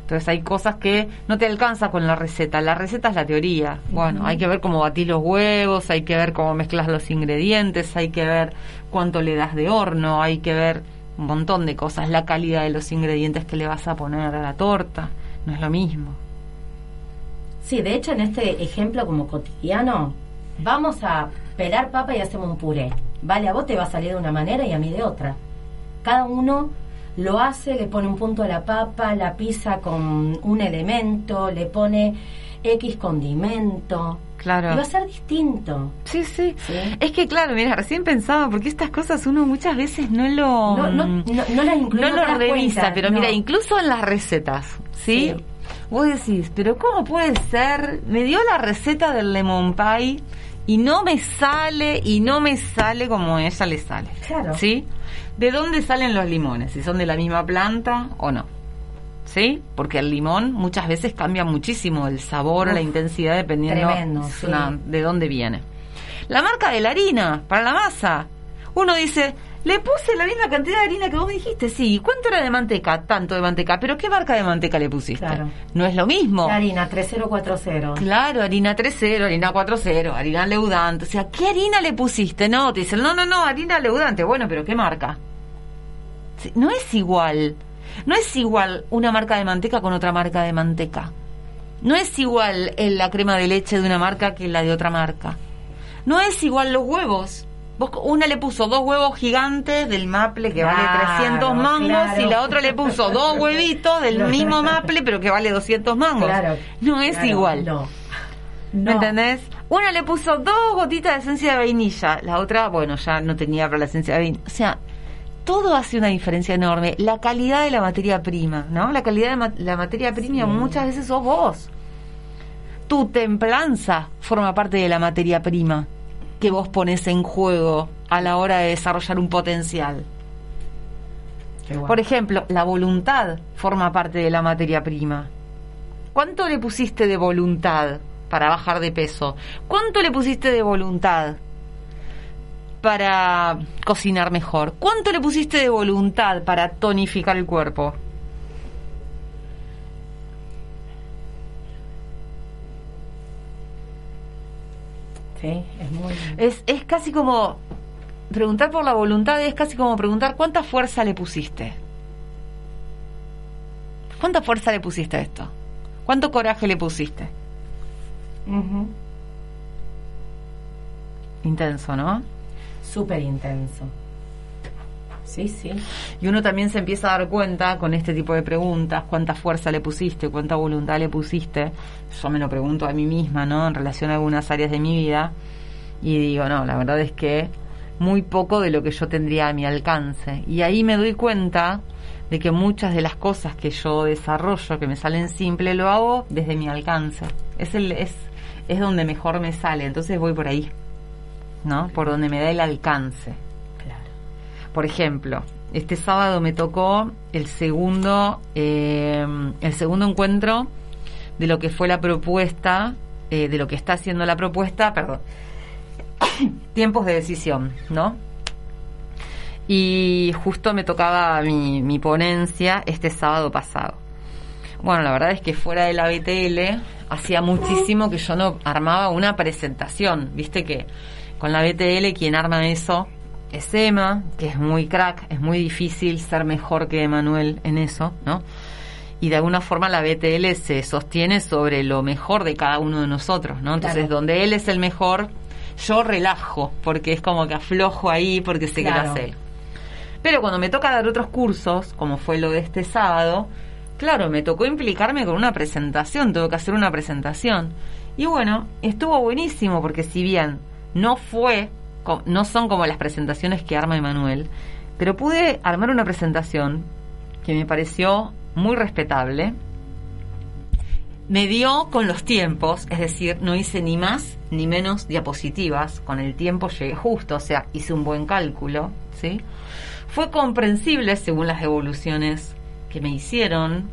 Entonces hay cosas que no te alcanza con la receta. La receta es la teoría. Bueno, hay que ver cómo batís los huevos, hay que ver cómo mezclas los ingredientes, hay que ver cuánto le das de horno, hay que ver un montón de cosas, la calidad de los ingredientes que le vas a poner a la torta. No es lo mismo. Sí, de hecho en este ejemplo como cotidiano, vamos a pelar papa y hacemos un puré. Vale, a vos te va a salir de una manera y a mí de otra. Cada uno lo hace, le pone un punto a la papa, la pisa con un elemento, le pone X condimento. Claro. Y va a ser distinto. Sí, sí, Sí. Es que claro, mira, recién pensaba, porque estas cosas uno muchas veces no lo... No, no, no, no las incluye, no no lo revisa, cuenta, pero mira, incluso en las recetas, ¿sí? Sí. Vos decís, pero ¿cómo puede ser? Me dio la receta del lemon pie y no me sale y no me sale como a ella le sale. Claro. ¿Sí? ¿De dónde salen los limones? Si son de la misma planta o no. ¿Sí? Porque el limón muchas veces cambia muchísimo el sabor o la Uf, intensidad dependiendo tremendo, es sí. una- de dónde viene. La marca de la harina para la masa. Uno dice, le puse la misma cantidad de harina que vos me dijiste. Sí, ¿cuánto era de manteca? Tanto de manteca. ¿Pero qué marca de manteca le pusiste? Claro. No es lo mismo. La harina 3040. Claro, harina 3.0, harina 4.0, harina leudante. O sea, ¿qué harina le pusiste? No, te dicen, no, no, no, harina leudante. Bueno, pero ¿qué marca? No es igual. No es igual una marca de manteca con otra marca de manteca. No es igual eh, la crema de leche de una marca que la de otra marca. No es igual los huevos. Vos, una le puso dos huevos gigantes del maple que vale Claro, 300 mangos claro. y la otra le puso dos huevitos del No. mismo maple pero que vale 200 mangos. Claro. No es igual. No. ¿Me No. entendés? Una le puso dos gotitas de esencia de vainilla, la otra, bueno, ya no tenía para la esencia de vainilla. O sea, todo hace una diferencia enorme. La calidad de la materia prima, ¿no? La calidad de ma- la materia prima Sí. muchas veces sos vos. Tu templanza forma parte de la materia prima que vos pones en juego a la hora de desarrollar un potencial. Por ejemplo, la voluntad forma parte de la materia prima. ¿Cuánto le pusiste de voluntad para bajar de peso? ¿Cuánto le pusiste de voluntad para cocinar mejor? ¿Cuánto le pusiste de voluntad para tonificar el cuerpo? Sí, es muy... Es, es casi como preguntar por la voluntad es casi como preguntar cuánta fuerza le pusiste. ¿Cuánta fuerza le pusiste a esto? ¿Cuánto coraje le pusiste? Intenso, ¿no? Súper intenso. Sí, sí. Y uno también se empieza a dar cuenta con este tipo de preguntas, cuánta fuerza le pusiste, cuánta voluntad le pusiste. Yo me lo pregunto a mí misma, ¿no? En relación a algunas áreas de mi vida. Y digo, no, la verdad es que muy poco de lo que yo tendría a mi alcance. Y ahí me doy cuenta de que muchas de las cosas que yo desarrollo, que me salen simple, lo hago desde mi alcance. Es, el, es, es donde mejor me sale. Entonces voy por ahí, ¿no? Por donde me da el alcance. Por ejemplo, este sábado me tocó el segundo, eh, el segundo encuentro de lo que fue la propuesta, eh, de lo que está haciendo la propuesta, perdón, tiempos de decisión, ¿no? Y justo me tocaba mi, mi ponencia este sábado pasado. Bueno, la verdad es que fuera de la BTL hacía muchísimo que yo no armaba una presentación. Viste que con la BTL quien arma eso es Emma, que es muy crack, es muy difícil ser mejor que Emanuel en eso, ¿no? Y de alguna forma la BTL se sostiene sobre lo mejor de cada uno de nosotros, ¿no? Entonces, Claro. donde él es el mejor, yo relajo, porque es como que aflojo ahí porque sé que lo Claro. hace él. Pero cuando me toca dar otros cursos, como fue lo de este sábado, claro, me tocó implicarme con una presentación, tuve que hacer una presentación. Y bueno, estuvo buenísimo porque si bien no fue, no son como las presentaciones que arma Emanuel, pero pude armar una presentación que me pareció muy respetable. Me dio con los tiempos, es decir, no hice ni más ni menos diapositivas, con el tiempo llegué justo, o sea, hice un buen cálculo, ¿sí? Fue comprensible según las evoluciones que me hicieron,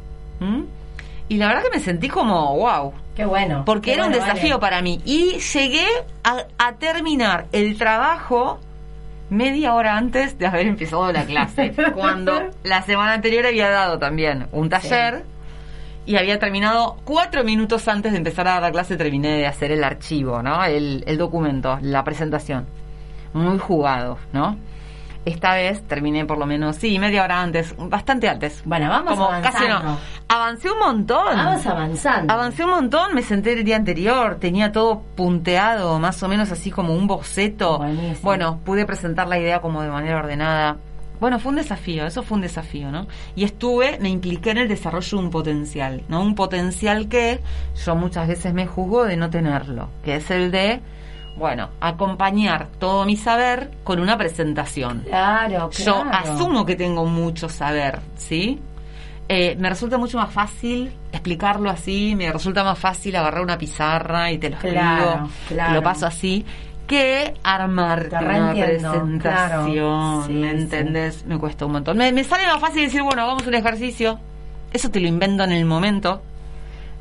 y la verdad que me sentí como, wow, Qué bueno. Porque Qué era un desafío vale. para mí. Y llegué a, a terminar el trabajo media hora antes de haber empezado la clase. cuando la semana anterior había dado también un taller y había terminado cuatro minutos antes de empezar a dar la clase. Terminé de hacer el archivo, ¿no? El, el documento, la presentación. Muy jugado, ¿no? Esta vez terminé por lo menos, sí, media hora antes, bastante antes. Bueno, vamos Como casi avanzando. no. Avancé un montón. Vamos avanzando. Avancé un montón, me senté el día anterior, tenía todo punteado, más o menos así como un boceto. Buenísimo. Bueno, pude presentar la idea como de manera ordenada. Bueno, fue un desafío, eso fue un desafío, ¿no? Y estuve, me impliqué en el desarrollo de un potencial, ¿no? Un potencial que yo muchas veces me juzgo de no tenerlo, que es el de, bueno, acompañar todo mi saber con una presentación. Claro, claro. Yo asumo que tengo mucho saber, ¿sí? Eh, me resulta mucho más fácil explicarlo así, me resulta más fácil agarrar una pizarra y te lo escribo, Claro, te claro. lo paso así, que armarte Te una presentación, claro. Sí, ¿me sí. entendés? Me cuesta un montón. Me, me sale más fácil decir, bueno, hagamos un ejercicio, eso te lo invento en el momento,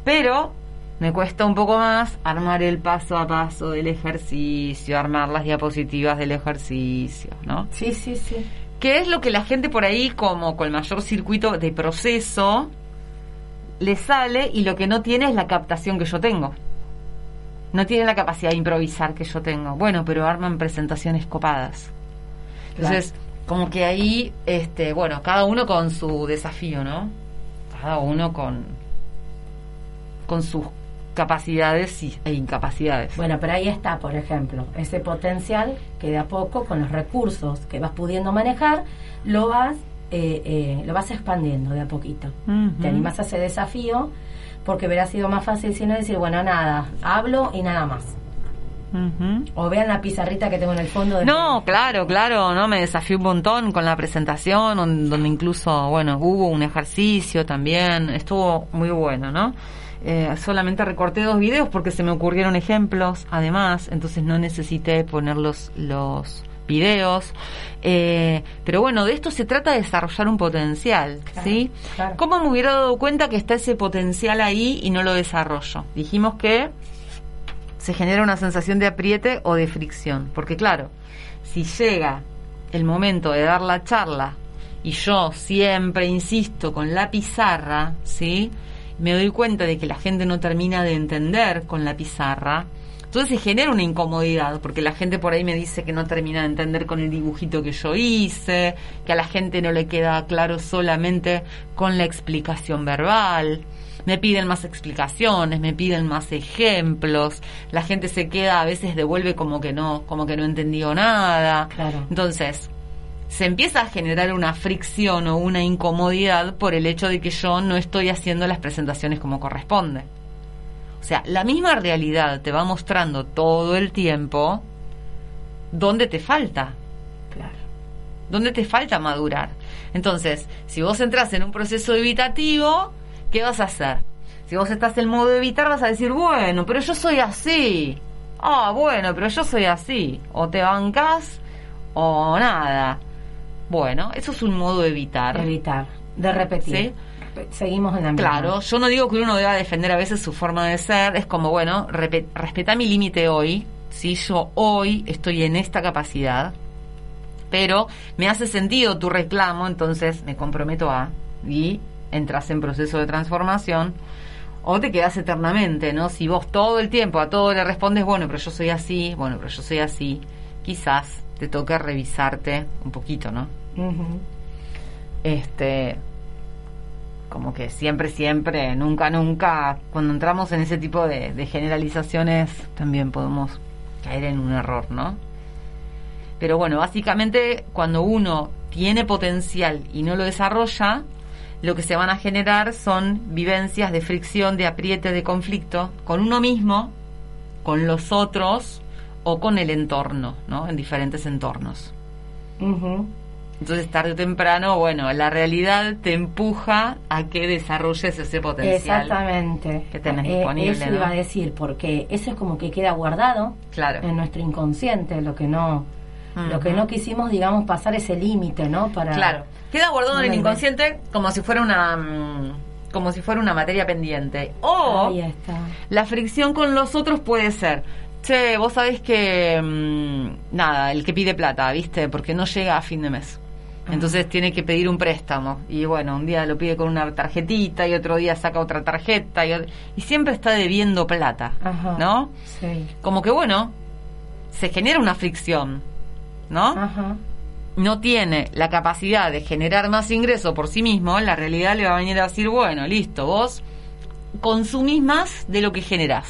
pero me cuesta un poco más armar el paso a paso del ejercicio, armar las diapositivas del ejercicio, ¿no? Sí, sí, sí. que es lo que la gente por ahí, como con el mayor circuito de proceso, le sale y lo que no tiene es la captación que yo tengo. No tiene la capacidad de improvisar que yo tengo. Bueno, pero arman presentaciones copadas. Entonces, como que ahí, este, bueno, cada uno con su desafío, ¿no? Cada uno con, con sus capacidades y- e incapacidades. Bueno, pero ahí está, por ejemplo, ese potencial que de a poco, con los recursos que vas pudiendo manejar, lo vas, eh, eh, lo vas expandiendo de a poquito. Te animas a ese desafío porque hubiera sido más fácil si no decir, bueno, nada, hablo y nada más. O vean la pizarrita que tengo en el fondo. De No, claro, claro, no me desafió un montón con la presentación, on- donde incluso, bueno, hubo un ejercicio también, estuvo muy bueno, ¿no? Eh, solamente recorté dos videos porque se me ocurrieron ejemplos, además, entonces no necesité poner los, los videos. Eh, pero bueno, de esto se trata de desarrollar un potencial, Claro, ¿sí? claro. ¿Cómo me hubiera dado cuenta que está ese potencial ahí y no lo desarrollo? Dijimos que se genera una sensación de apriete o de fricción. Porque claro, si llega el momento de dar la charla y yo siempre insisto con la pizarra, ¿sí? Me doy cuenta de que la gente no termina de entender con la pizarra. Entonces se genera una incomodidad, porque la gente por ahí me dice que no termina de entender con el dibujito que yo hice, que a la gente no le queda claro solamente con la explicación verbal me piden más explicaciones, me piden más ejemplos, la gente se queda, a veces devuelve como que no, como que no entendió nada. Claro. Entonces, se empieza a generar una fricción o una incomodidad por el hecho de que yo no estoy haciendo las presentaciones como corresponde. O sea, la misma realidad te va mostrando todo el tiempo dónde te falta, Claro. dónde te falta madurar. Entonces, si vos entras en un proceso evitativo, ¿qué vas a hacer? Si vos estás en modo evitar, vas a decir, bueno, pero yo soy así. Ah, bueno, pero yo soy así. O te bancas o nada. Bueno, eso es un modo de evitar. Evitar, de repetir. ¿Sí? Seguimos en la misma. Claro, yo no digo que uno deba defender a veces su forma de ser, es como, bueno, respeta mi límite hoy, si yo hoy estoy en esta capacidad, pero me hace sentido tu reclamo, entonces me comprometo a, y entras en proceso de transformación, o te quedas eternamente, ¿no? Si vos todo el tiempo a todo le respondes, bueno, pero yo soy así, bueno, pero yo soy así, quizás te toque revisarte un poquito, ¿no? Este como que siempre, siempre, nunca, nunca, cuando entramos en ese tipo de, generalizaciones, también podemos caer en un error, ¿no? Pero bueno, básicamente cuando uno tiene potencial y no lo desarrolla, lo que se van a generar son vivencias de fricción, de apriete, de conflicto con uno mismo, con los otros o con el entorno, ¿no? En diferentes entornos. Ujú. Entonces, tarde o temprano, bueno, la realidad te empuja a que desarrolles ese potencial. Exactamente. que tenés Eh, disponible, Eso ¿no? iba a decir, porque eso es como que queda guardado Claro. en nuestro inconsciente, lo que no, lo que no quisimos, digamos, pasar ese límite, ¿no? Para Claro. Queda guardado en el inconsciente como si fuera una, mm, como si fuera una materia pendiente. O la fricción con los otros puede ser, che, vos sabés que, mm, nada, el que pide plata, ¿viste? Porque no llega a fin de mes. Entonces tiene que pedir un préstamo. Y bueno, un día lo pide con una tarjetita y otro día saca otra tarjeta. Y, siempre está debiendo plata, Ajá. ¿no? Sí. Como que bueno, se genera una fricción, ¿no? Ajá. no tiene la capacidad de generar más ingreso por sí mismo, la realidad le va a venir a decir, bueno, listo, vos consumís más de lo que generás.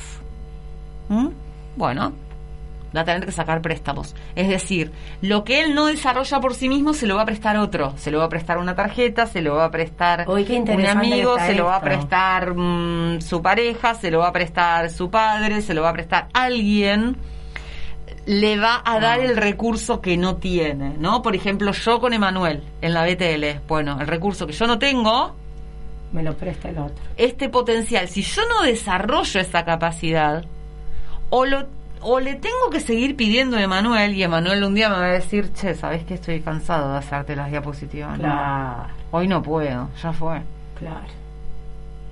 ¿Mm? Bueno, va a tener que sacar préstamos. Es decir, lo que él no desarrolla por sí mismo se lo va a prestar otro. Se lo va a prestar una tarjeta, se lo va a prestar un amigo, se lo va a prestar mm, su pareja, se lo va a prestar su padre, se lo va a prestar alguien le va a dar Ah. el recurso que no tiene, ¿no? Por ejemplo, yo con Emanuel en la BTL, bueno, el recurso que yo no tengo, Me lo presta el otro. este potencial, si yo no desarrollo esa capacidad, o lo o le tengo que seguir pidiendo a Emanuel y Emanuel un día me va a decir, che, ¿sabes que estoy cansado de hacerte las diapositivas? No, Claro, hoy no puedo, ya fue. claro.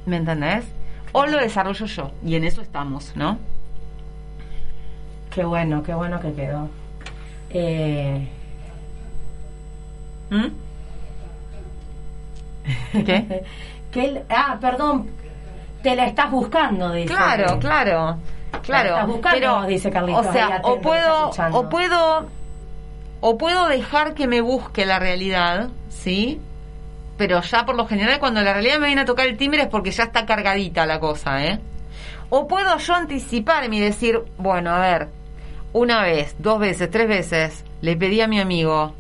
¿Me entendés? O lo desarrollo yo, y en eso estamos, ¿no? Qué bueno, qué bueno que quedó. Eh, ¿Mm? ¿Qué? que ah, perdón, te la estás buscando, dice. Claro, claro, claro. estás buscando, pero, dice Carlitos, o ahí sea, atento, o puedo, o puedo, o puedo dejar que me busque la realidad, sí. Pero ya por lo general cuando la realidad me viene a tocar el timbre es porque ya está cargadita la cosa, ¿eh? O puedo yo anticiparme y decir, bueno, a ver, una vez, dos veces, tres veces, le pedí a mi amigo.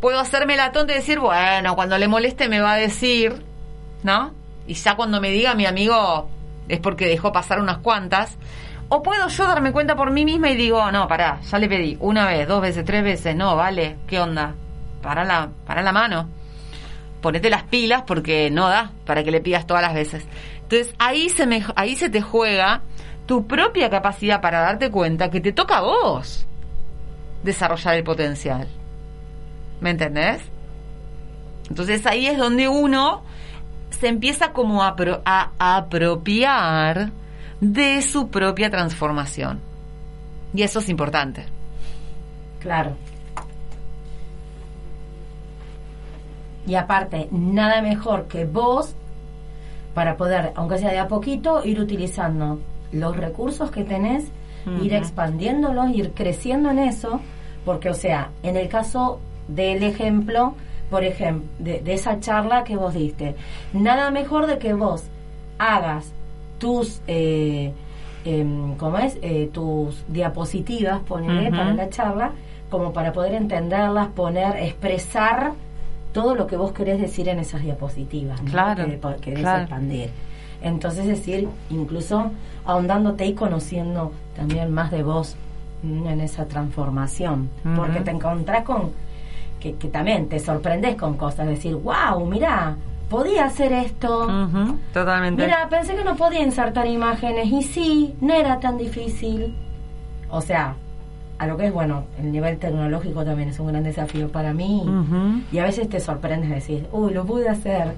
Puedo hacerme la tonta y decir, bueno, cuando le moleste me va a decir, ¿no? Y ya cuando me diga mi amigo es porque dejó pasar unas cuantas. O puedo yo darme cuenta por mí misma y digo, no, pará, ya le pedí una vez, dos veces, tres veces, no, vale, ¿qué onda? Para la, para la mano. Ponete las pilas porque no da para que le pidas todas las veces. Entonces ahí se, me, ahí se te juega tu propia capacidad para darte cuenta que te toca a vos desarrollar el potencial. ¿Me entendés? Entonces ahí es donde uno se empieza como a, apro- a apropiar de su propia transformación. Y eso es importante. Claro. Y aparte, nada mejor que vos para poder, aunque sea de a poquito, ir utilizando los recursos que tenés, ir expandiéndolos, ir creciendo en eso, porque, o sea, en el caso del ejemplo, por ejemplo, de, de esa charla que vos diste, nada mejor de que vos hagas tus, eh, em, ¿cómo es? Eh, tus diapositivas, ponele, Ujú. para la charla, como para poder entenderlas, poner, expresar todo lo que vos querés decir en esas diapositivas, ¿no? Claro, que querés claro. expandir. Entonces, es decir, incluso ahondándote y conociendo también más de vos mm, en esa transformación, porque te encontrás con que, que también te sorprendes con cosas, decir, wow, mira, podía hacer esto. Totalmente. Mira, pensé que no podía insertar imágenes y sí, no era tan difícil. O sea, a lo que es bueno, el nivel tecnológico también es un gran desafío para mí. Y a veces te sorprendes decir, uy, lo pude hacer.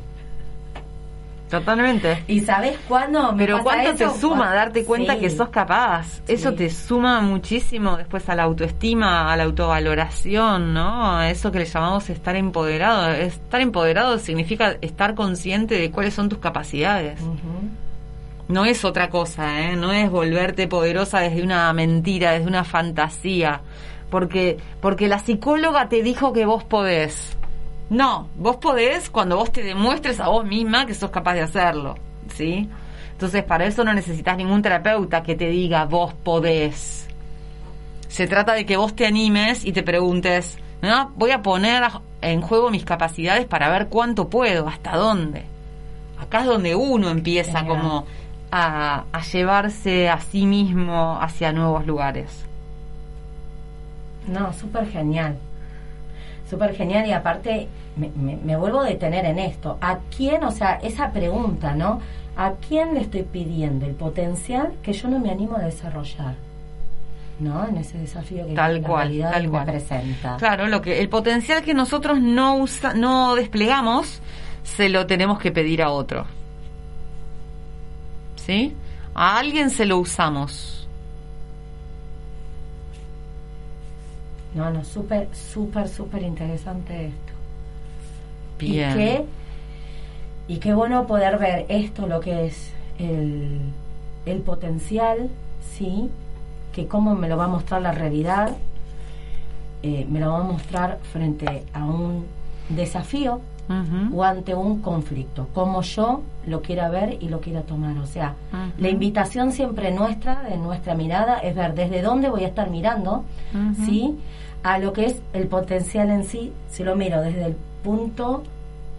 Totalmente. ¿Y sabes cuándo? me Pero pasa cuánto te eso? suma Cuan- darte cuenta Sí. que sos capaz. Eso Sí. te suma muchísimo después a la autoestima, a la autovaloración, ¿no? A eso que le llamamos estar empoderado. Estar empoderado significa estar consciente de cuáles son tus capacidades. No es otra cosa, ¿eh? No es volverte poderosa desde una mentira, desde una fantasía. Porque, porque la psicóloga te dijo que vos podés. No, vos podés cuando vos te demuestres a vos misma que sos capaz de hacerlo, ¿sí? Entonces, para eso no necesitas ningún terapeuta que te diga vos podés. Se trata de que vos te animes y te preguntes, ¿no? Voy a poner en juego mis capacidades para ver cuánto puedo, hasta dónde. Acá es donde uno empieza como a, a llevarse a sí mismo hacia nuevos lugares. No, súper genial. Súper genial y aparte me, me- me vuelvo a detener en esto. ¿A quién, o sea, esa pregunta, ¿no? ¿A quién le estoy pidiendo el potencial que yo no me animo a desarrollar? ¿No? En ese desafío que Tal la cual, tal me cual. presenta. Claro, lo que el potencial que nosotros no usa, no desplegamos se lo tenemos que pedir a otro. ¿Sí? A alguien se lo usamos. No, no, súper, súper, súper interesante esto. Bien. Y qué, y qué bueno poder ver esto, lo que es el, el potencial, ¿sí? Que cómo me lo va a mostrar la realidad, eh, me lo va a mostrar frente a un desafío O ante un conflicto, como yo lo quiera ver y lo quiera tomar. O sea, la invitación siempre nuestra, de nuestra mirada, es ver desde dónde voy a estar mirando. ¿sí? A lo que es el potencial en sí, si lo miro desde el punto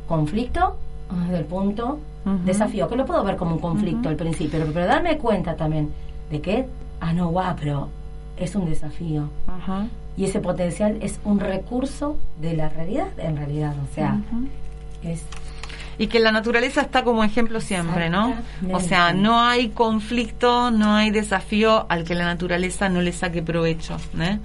conflicto o desde el punto desafío, que lo puedo ver como un conflicto al principio, pero, pero darme cuenta también de que, ah, no, guau, pero es un desafío. Ajá. Y ese potencial es un recurso de la realidad, en realidad. O sea, es Y que la naturaleza está como ejemplo siempre, ¿no? O sea, no hay conflicto, no hay desafío al que la naturaleza no le saque provecho. ¿eh?